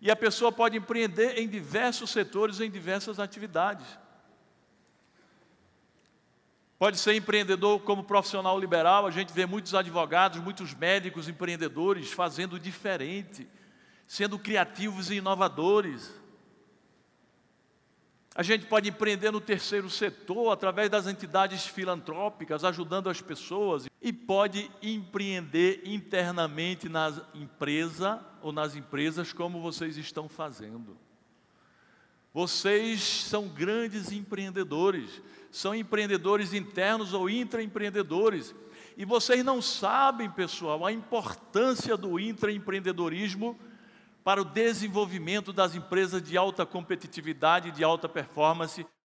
E a pessoa pode empreender em diversos setores, em diversas atividades. Pode ser empreendedor como profissional liberal, a gente vê muitos advogados, muitos médicos empreendedores fazendo diferente, sendo criativos e inovadores. A gente pode empreender no terceiro setor, através das entidades filantrópicas, ajudando as pessoas, e pode empreender internamente na empresa ou nas empresas, como vocês estão fazendo. Vocês são grandes empreendedores, são empreendedores internos ou intraempreendedores. E vocês não sabem, pessoal, a importância do intraempreendedorismo para o desenvolvimento das empresas de alta competitividade, de alta performance,